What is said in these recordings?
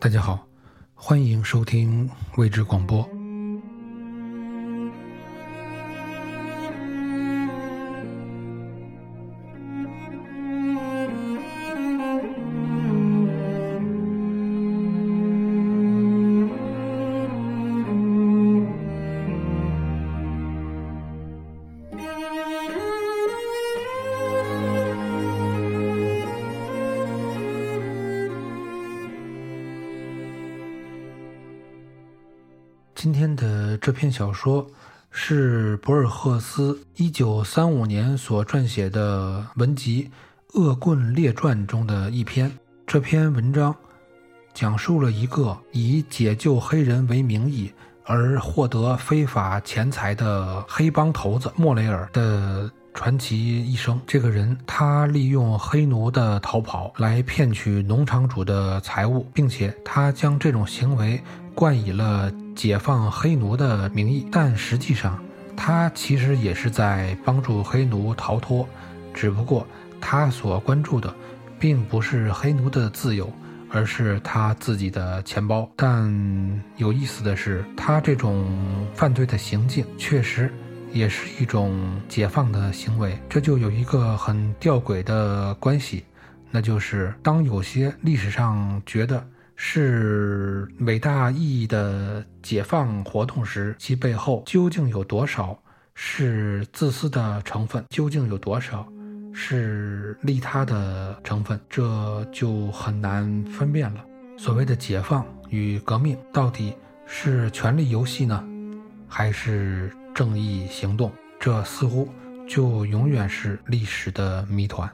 大家好，欢迎收听未知广播。今天的这篇小说是博尔赫斯1935年所撰写的文集《恶棍列传》中的一篇。这篇文章讲述了一个以解救黑人为名义而获得非法钱财的黑帮头子莫雷尔的。传奇一生，这个人他利用黑奴的逃跑来骗取农场主的财物，并且他将这种行为冠以了解放黑奴的名义，但实际上他其实也是在帮助黑奴逃脱，只不过他所关注的并不是黑奴的自由，而是他自己的钱包。但有意思的是，他这种犯罪的行径确实。也是一种解放的行为，这就有一个很吊诡的关系，那就是当有些历史上觉得是伟大意义的解放活动时，其背后究竟有多少是自私的成分，究竟有多少是利他的成分，这就很难分辨了。所谓的解放与革命，到底是权力游戏呢，还是？正义行动，这似乎就永远是历史的谜团。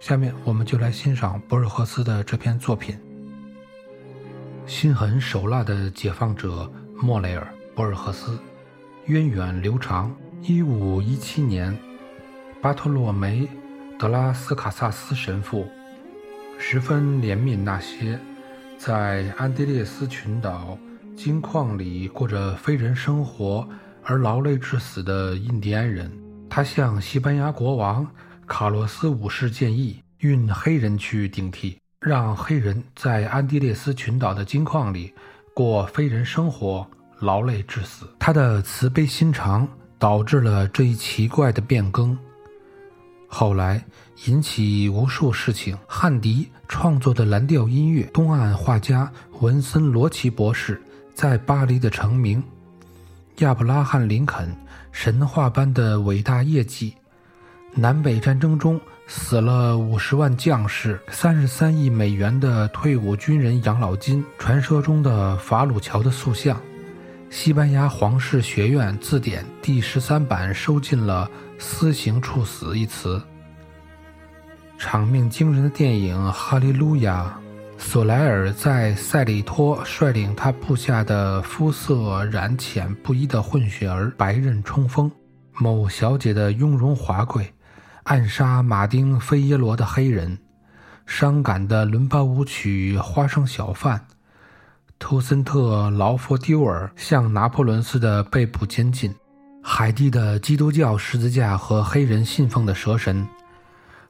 下面我们就来欣赏博尔赫斯的这篇作品《心狠手辣的解放者莫雷尔》。博尔赫斯源远流长。一五一七年，巴托洛梅·德拉斯卡萨斯神父十分怜悯那些在安地列斯群岛金矿里过着非人生活。而劳累致死的印第安人，他向西班牙国王卡洛斯五世建议运黑人去顶替，让黑人在安第列斯群岛的金矿里过非人生活，劳累致死。他的慈悲心肠导致了这一奇怪的变更。后来引起无数事情。汉迪创作的蓝调音乐，东岸画家文森罗奇博士在巴黎的成名。亚伯拉罕·林肯神话般的伟大业绩，南北战争中死了五十万将士，三十三亿美元的退伍军人养老金，传说中的法鲁乔的塑像，西班牙皇室学院字典第十三版收进了“私刑处死”一词，场面惊人的电影《哈利路亚》。索莱尔在塞里托率领他部下的肤色染浅不一的混血儿白刃冲锋，某小姐的雍容华贵，暗杀马丁·菲耶罗的黑人，伤感的伦巴舞曲《花生小贩》，图森特·劳佛丢尔像拿破仑似的被捕监禁，海地的基督教十字架和黑人信奉的蛇神，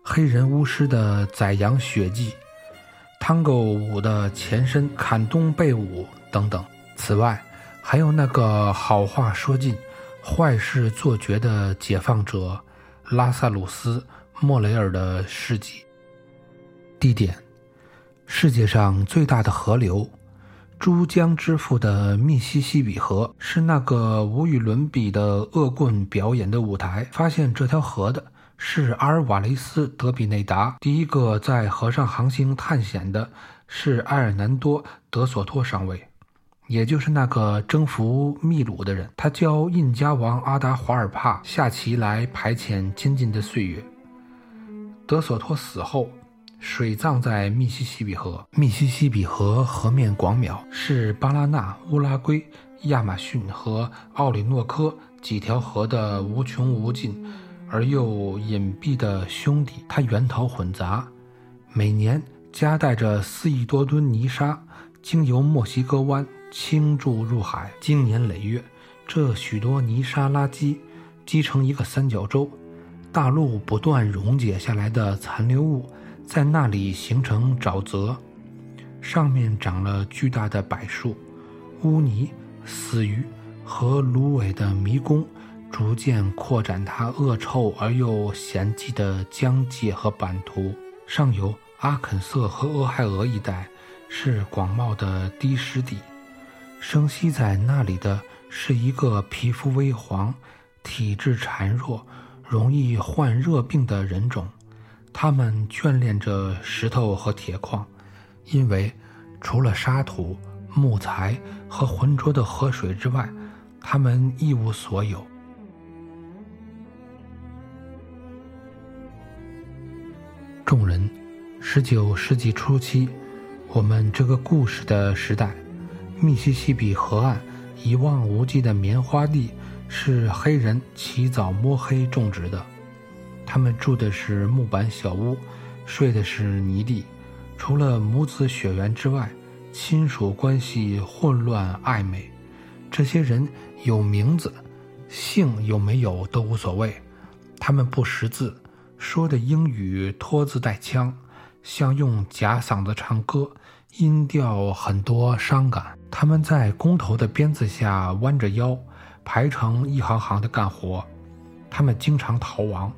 黑人巫师的宰羊血祭。探戈舞的前身坎东贝舞等等。此外，还有那个好话说尽、坏事做绝的解放者拉萨鲁斯·莫雷尔的事迹。地点：世界上最大的河流——珠江之父的密西西比河，是那个无与伦比的恶棍表演的舞台。发现这条河的。是阿尔瓦雷斯·德比内达。第一个在河上航行探险的是埃尔南多·德索托上尉，也就是那个征服秘鲁的人。他教印加王阿达华尔帕下棋来排遣监禁的岁月。德索托死后，水葬在密西西比河。密西西比河河面广渺，是巴拉那、乌拉圭、亚马逊和奥里诺科几条河的无穷无尽。而又隐蔽的兄弟，它源头混杂，每年夹带着四亿多吨泥沙，经由墨西哥湾倾注入海。经年累月，这许多泥沙垃圾积成一个三角洲，大陆不断溶解下来的残留物，在那里形成沼泽。上面长了巨大的柏树、污泥、死鱼和芦苇的迷宫，逐渐扩展它恶臭而又险寂的疆界和版图。上游阿肯色和俄亥俄一带是广袤的低湿地，生息在那里的是一个皮肤微黄、体质孱弱、容易患热病的人种。他们眷恋着石头和铁矿，因为除了沙土、木材和浑浊的河水之外，他们一无所有。众人，十九世纪初期，我们这个故事的时代，密西西比河岸一望无际的棉花地是黑人起早摸黑种植的。他们住的是木板小屋，睡的是泥地。除了母子血缘之外，亲属关系混乱暧昧。这些人有名字，姓有没有都无所谓。他们不识字，说的英语拖字带腔，像用假嗓子唱歌，音调很多伤感。他们在工头的鞭子下弯着腰，排成一行行的干活。他们经常逃亡。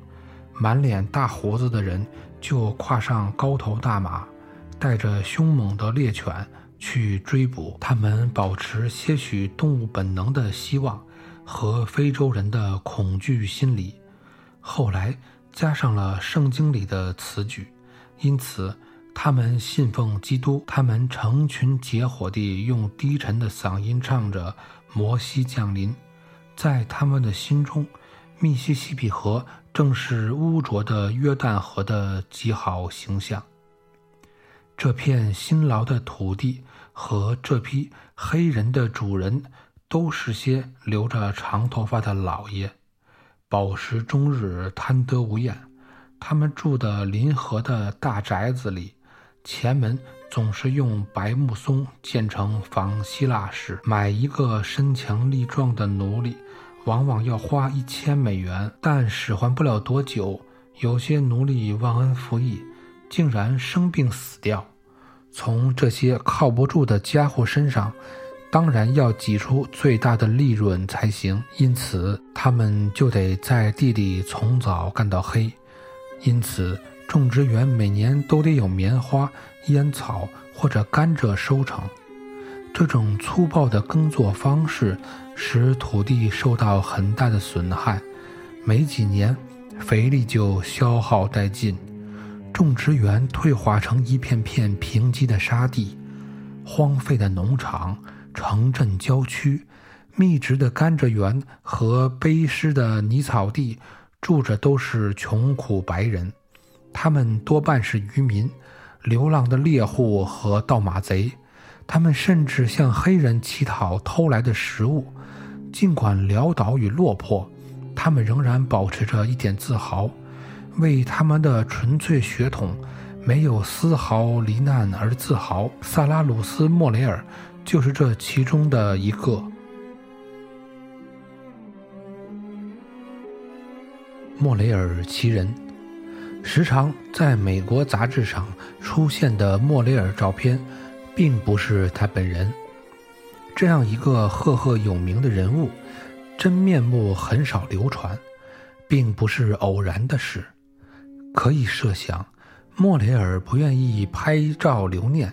满脸大胡子的人就跨上高头大马，带着凶猛的猎犬去追捕。他们保持些许动物本能的希望和非洲人的恐惧心理，后来加上了圣经里的词句，因此他们信奉基督。他们成群结伙地用低沉的嗓音唱着“摩西降临”。在他们的心中，密西西比河。正是污浊的约旦河的极好形象。这片辛劳的土地和这批黑人的主人，都是些留着长头发的老爷，饱食终日，贪得无厌。他们住的临河的大宅子里，前门总是用白木松建成仿希腊式。买一个身强力壮的奴隶。往往要花一千美元，但使唤不了多久，有些奴隶忘恩负义，竟然生病死掉。从这些靠不住的家伙身上，当然要挤出最大的利润才行。因此，他们就得在地里从早干到黑。因此，种植园每年都得有棉花、烟草或者甘蔗收成。这种粗暴的耕作方式使土地受到很大的损害，没几年，肥力就消耗殆尽，种植园退化成一片片贫瘠的沙地，荒废的农场、城镇郊区、密植的甘蔗园和背湿的泥草地，住着都是穷苦白人，他们多半是渔民、流浪的猎户和盗马贼。他们甚至向黑人乞讨偷来的食物，尽管潦倒与落魄，他们仍然保持着一点自豪，为他们的纯粹血统没有丝毫罹难而自豪。萨拉鲁斯·莫雷尔就是这其中的一个。莫雷尔其人，时常在美国杂志上出现的莫雷尔照片。并不是他本人，这样一个赫赫有名的人物，真面目很少流传，并不是偶然的事。可以设想，莫雷尔不愿意拍照留念，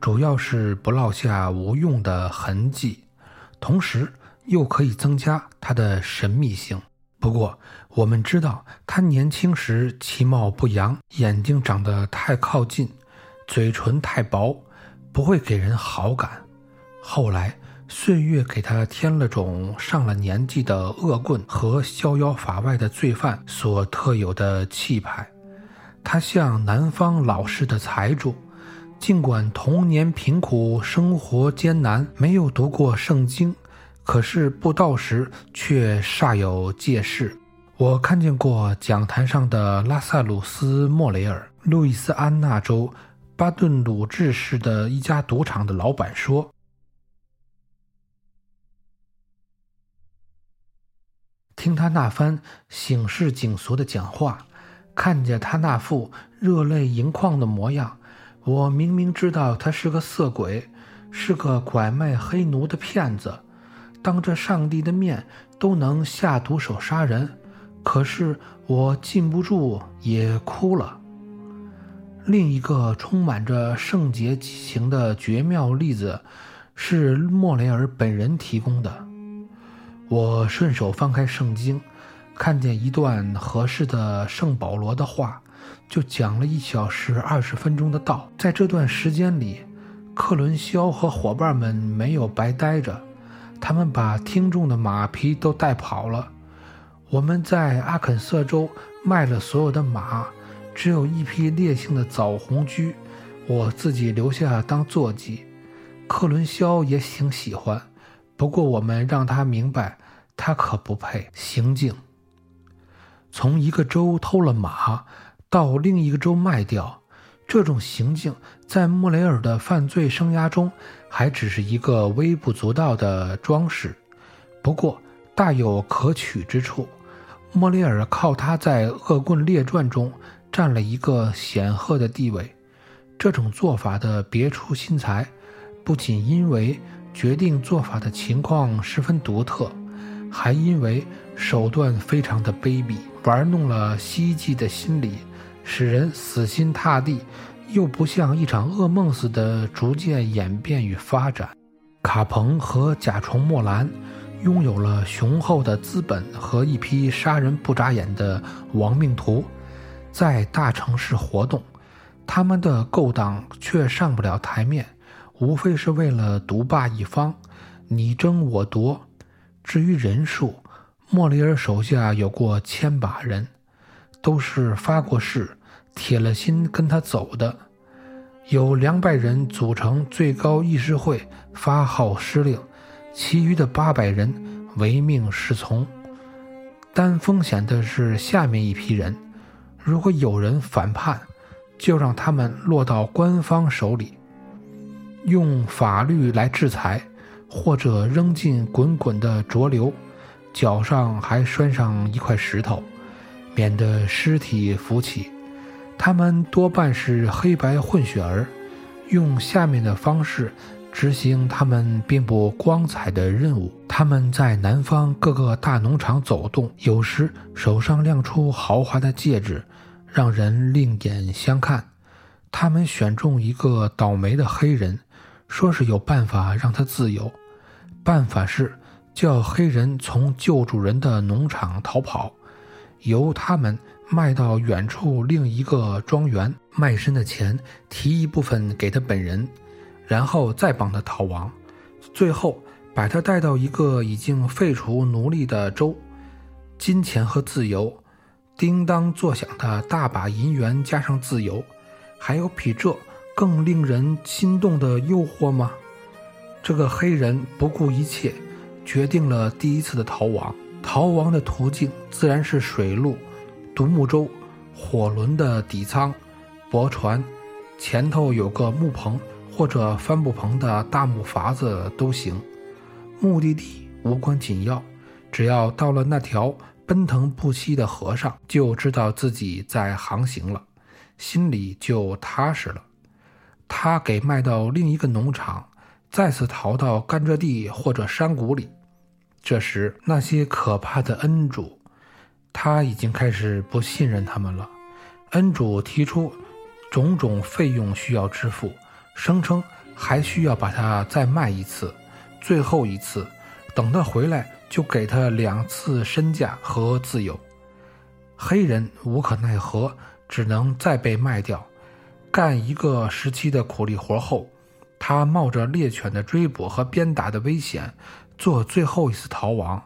主要是不落下无用的痕迹，同时又可以增加他的神秘性。不过，我们知道他年轻时其貌不扬，眼睛长得太靠近，嘴唇太薄。不会给人好感。后来，岁月给他添了种上了年纪的恶棍和逍遥法外的罪犯所特有的气派。他像南方老式的财主，尽管童年贫苦，生活艰难，没有读过圣经，可是布道时却煞有介事。我看见过讲坛上的拉萨鲁斯·莫雷尔，路易斯安那州。巴顿鲁治市的一家赌场的老板说：“听他那番醒世警俗的讲话，看见他那副热泪盈眶的模样，我明明知道他是个色鬼，是个拐卖黑奴的骗子，当着上帝的面都能下毒手杀人，可是我禁不住也哭了。另一个充满着圣洁激情的绝妙例子，是莫雷尔本人提供的。我顺手翻开圣经，看见一段合适的圣保罗的话，就讲了一小时二十分钟的道。在这段时间里，克伦肖和伙伴们没有白待着，他们把听众的马匹都带跑了。我们在阿肯色州卖了所有的马。只有一匹烈性的枣红驹，我自己留下当坐骑。克伦肖也挺喜欢，不过我们让他明白，他可不配行径。从一个州偷了马，到另一个州卖掉，这种行径在莫雷尔的犯罪生涯中还只是一个微不足道的装饰，不过大有可取之处。莫雷尔靠他在《恶棍列传》中。占了一个显赫的地位。这种做法的别出心裁，不仅因为决定做法的情况十分独特，还因为手段非常的卑鄙，玩弄了希冀的心理，使人死心塌地，又不像一场噩梦似的逐渐演变与发展。卡彭和甲虫莫兰拥有了雄厚的资本和一批杀人不眨眼的亡命徒。在大城市活动，他们的勾当却上不了台面，无非是为了独霸一方，你争我夺。至于人数，莫里尔手下有过千把人，都是发过誓、铁了心跟他走的。有两百人组成最高议事会发号施令，其余的八百人唯命是从。担风险的是下面一批人。如果有人反叛，就让他们落到官方手里，用法律来制裁，或者扔进滚滚的浊流，脚上还拴上一块石头，免得尸体浮起。他们多半是黑白混血儿，用下面的方式执行他们并不光彩的任务。他们在南方各个大农场走动，有时手上亮出豪华的戒指。让人另眼相看。他们选中一个倒霉的黑人，说是有办法让他自由。办法是叫黑人从旧主人的农场逃跑，由他们卖到远处另一个庄园，卖身的钱提一部分给他本人，然后再帮他逃亡，最后把他带到一个已经废除奴隶的州，金钱和自由。叮当作响的大把银元加上自由，还有比这更令人心动的诱惑吗？这个黑人不顾一切，决定了第一次的逃亡。逃亡的途径自然是水路、独木舟、火轮的底舱、驳船，前头有个木棚或者帆布棚的大木筏子都行。目的地无关紧要，只要到了那条。奔腾不息的河上，就知道自己在航行了，心里就踏实了。他给卖到另一个农场，再次逃到甘蔗地或者山谷里。这时，那些可怕的恩主，他已经开始不信任他们了。恩主提出种种费用需要支付，声称还需要把它再卖一次，最后一次，等他回来。就给他两次身价和自由，黑人无可奈何，只能再被卖掉。干一个时期的苦力活后，他冒着猎犬的追捕和鞭打的危险，做最后一次逃亡。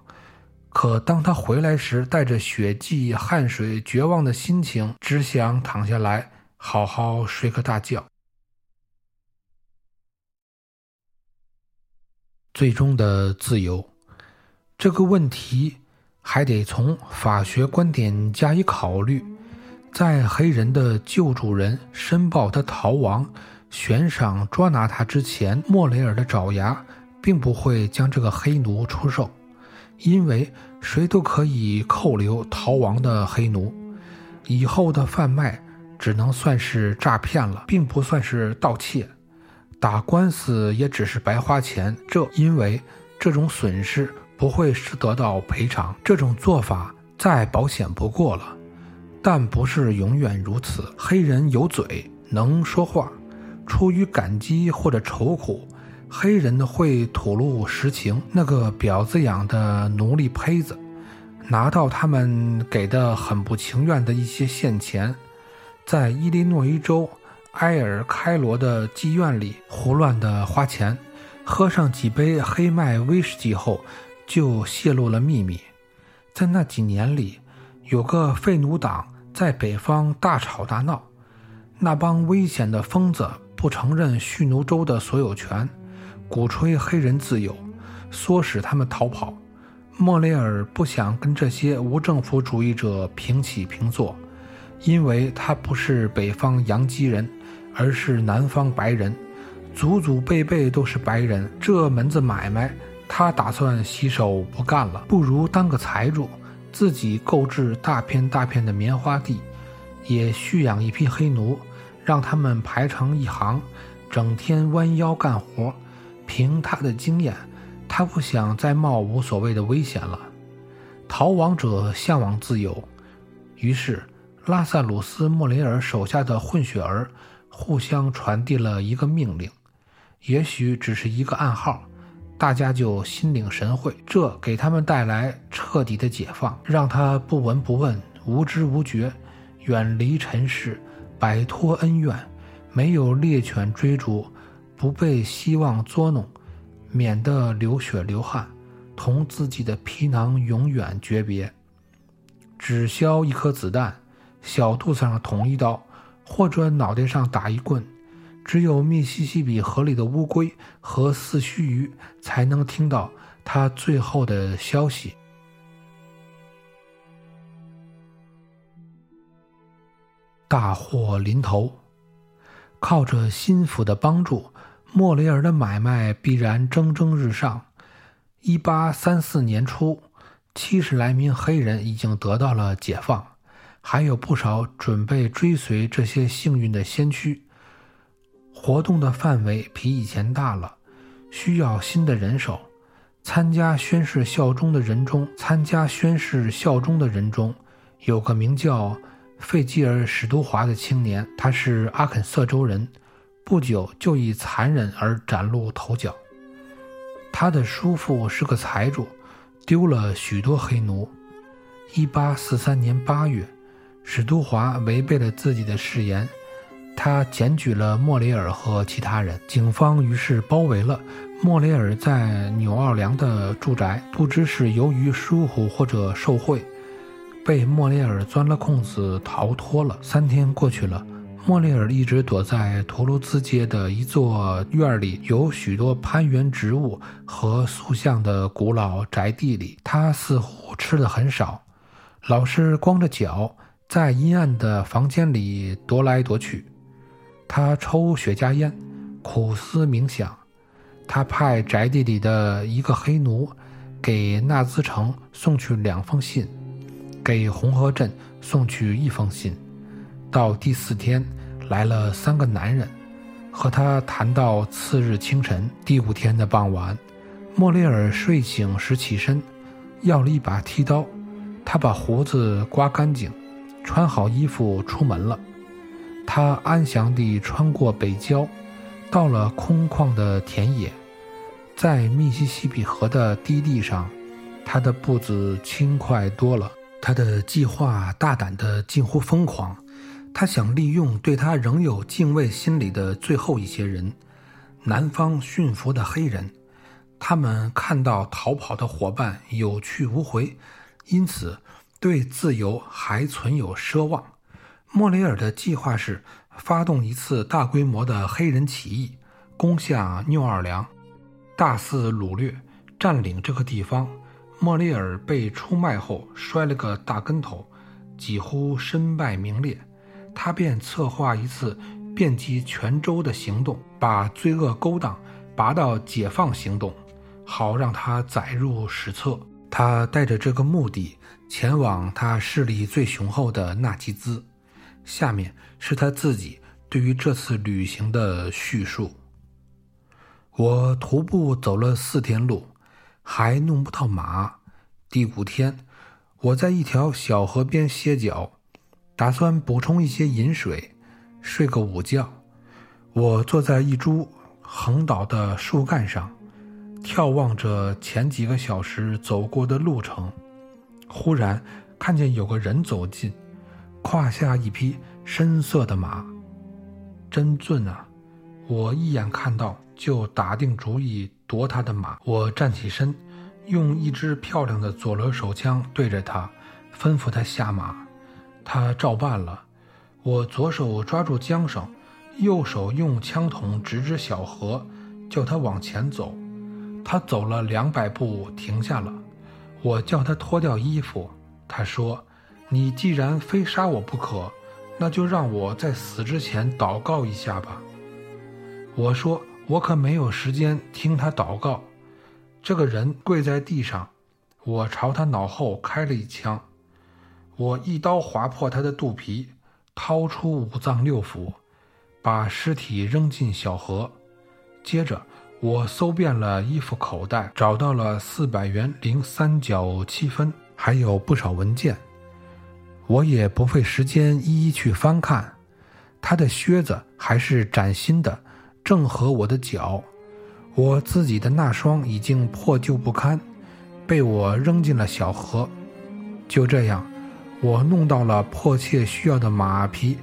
可当他回来时，带着血迹、汗水、绝望的心情，只想躺下来好好睡个大觉。最终的自由。这个问题还得从法学观点加以考虑。在黑人的旧主人申报他逃亡、悬赏捉拿他之前，莫雷尔的爪牙并不会将这个黑奴出售，因为谁都可以扣留逃亡的黑奴。以后的贩卖只能算是诈骗了，并不算是盗窃。打官司也只是白花钱，这因为这种损失不会是得到赔偿，这种做法再保险不过了。但不是永远如此。黑人有嘴，能说话，出于感激或者愁苦，黑人会吐露实情。那个婊子养的奴隶胚子，拿到他们给的很不情愿的一些现钱，在伊利诺伊州。埃尔开罗的妓院里胡乱的花钱，喝上几杯黑麦威士忌后，就泄露了秘密。在那几年里，有个废奴党在北方大吵大闹，那帮危险的疯子不承认蓄奴州的所有权，鼓吹黑人自由，唆使他们逃跑。莫雷尔不想跟这些无政府主义者平起平坐，因为他不是北方洋基人。而是南方白人，祖祖辈辈都是白人，这门子买卖他打算洗手不干了，不如当个财主，自己购置大片大片的棉花地，也蓄养一批黑奴，让他们排成一行，整天弯腰干活。凭他的经验，他不想再冒无所谓的危险了。逃亡者向往自由，于是拉萨鲁斯·莫雷尔手下的混血儿。互相传递了一个命令，也许只是一个暗号，大家就心领神会。这给他们带来彻底的解放，让他不闻不问、无知无觉，远离尘世，摆脱恩怨，没有猎犬追逐，不被希望捉弄，免得流血流汗，同自己的皮囊永远诀别，只消一颗子弹，小肚子上捅一刀。或者脑袋上打一棍，只有密西西比河里的乌龟和四须鱼才能听到他最后的消息。大祸临头，靠着心腹的帮助，莫雷尔的买卖必然蒸蒸日上。一八三四年初，七十来名黑人已经得到了解放。还有不少准备追随这些幸运的先驱，活动的范围比以前大了，需要新的人手。参加宣誓效忠的人中，参加宣誓效忠的人中，有个名叫费吉尔·史都华的青年，他是阿肯色州人，不久就以残忍而崭露头角。他的叔父是个财主，丢了许多黑奴。一八四三年八月。史都华违背了自己的誓言，他检举了莫雷尔和其他人。警方于是包围了莫雷尔在纽奥良的住宅，不知是由于疏忽或者受贿，被莫雷尔钻了空子逃脱了。三天过去了，莫雷尔一直躲在图卢兹街的一座院里，有许多攀援植物和塑像的古老宅地里。他似乎吃的很少，老是光着脚。在阴暗的房间里踱来踱去，他抽雪茄烟，苦思冥想。他派宅地里的一个黑奴给纳兹城送去两封信，给红河镇送去一封信。到第四天，来了三个男人，和他谈到次日清晨。第五天的傍晚，莫雷尔睡醒时起身，要了一把剃刀。他把胡子刮干净。穿好衣服出门了，他安详地穿过北郊，到了空旷的田野，在密西西比河的低地上，他的步子轻快多了。他的计划大胆得近乎疯狂，他想利用对他仍有敬畏心理的最后一些人——南方驯服的黑人。他们看到逃跑的伙伴有去无回，因此。对自由还存有奢望。莫雷尔的计划是发动一次大规模的黑人起义，攻下纽奥良，大肆掳掠，占领这个地方。莫雷尔被出卖后摔了个大跟头，几乎身败名裂。他便策划一次遍及全州的行动，把罪恶勾当拔到解放行动，好让他载入史册。他带着这个目的。前往他势力最雄厚的纳吉兹，下面是他自己对于这次旅行的叙述：我徒步走了四天路，还弄不到马。第五天，我在一条小河边歇脚，打算补充一些饮水，睡个午觉。我坐在一株横倒的树干上，眺望着前几个小时走过的路程。忽然看见有个人走近，胯下一匹深色的马，真俊啊！我一眼看到，就打定主意夺他的马。我站起身，用一支漂亮的左轮手枪对着他，吩咐他下马。他照办了。我左手抓住缰绳，右手用枪筒指指小河，叫他往前走。他走了两百步，停下了。我叫他脱掉衣服，他说：“你既然非杀我不可，那就让我在死之前祷告一下吧。”我说：“我可没有时间听他祷告。”这个人跪在地上，我朝他脑后开了一枪，我一刀划破他的肚皮，掏出五脏六腑，把尸体扔进小河，接着。我搜遍了衣服口袋，找到了四百元零三角七分，还有不少文件。我也不费时间一一去翻看。他的靴子还是崭新的，正合我的脚。我自己的那双已经破旧不堪，被我扔进了小河。就这样，我弄到了迫切需要的马匹，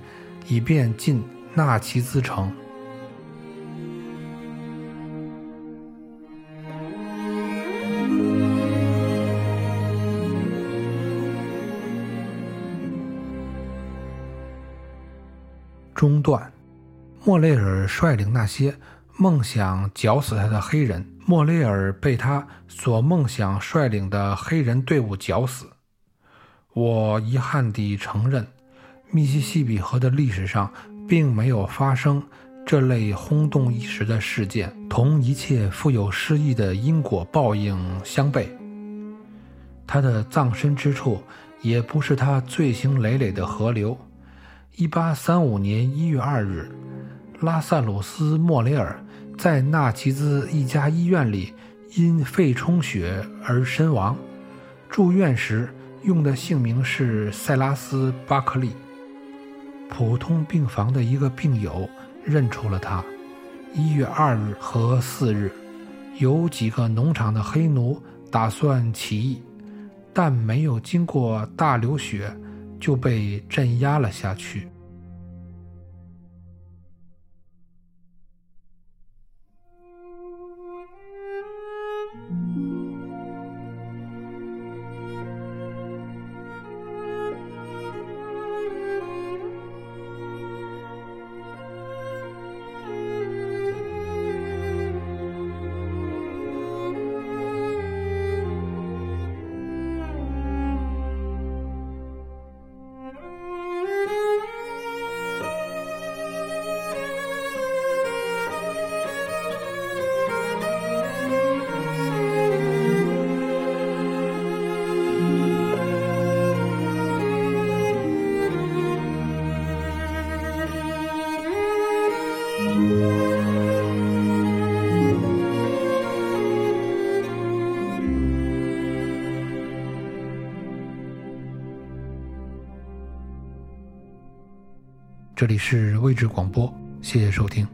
以便进纳奇兹城。中断，莫雷尔率领那些梦想绞死他的黑人，莫雷尔被他所梦想率领的黑人队伍绞死。我遗憾地承认，密西西比河的历史上并没有发生这类轰动一时的事件，同一切富有诗意的因果报应相悖。他的葬身之处也不是他罪行累累的河流。一八三五年一月二日，拉萨鲁斯·莫雷尔在纳奇兹一家医院里因肺充血而身亡。住院时用的姓名是塞拉斯·巴克利。普通病房的一个病友认出了他。一月二日和四日，有几个农场的黑奴打算起义，但没有经过大流血。就被镇压了下去。这里是位置广播，谢谢收听。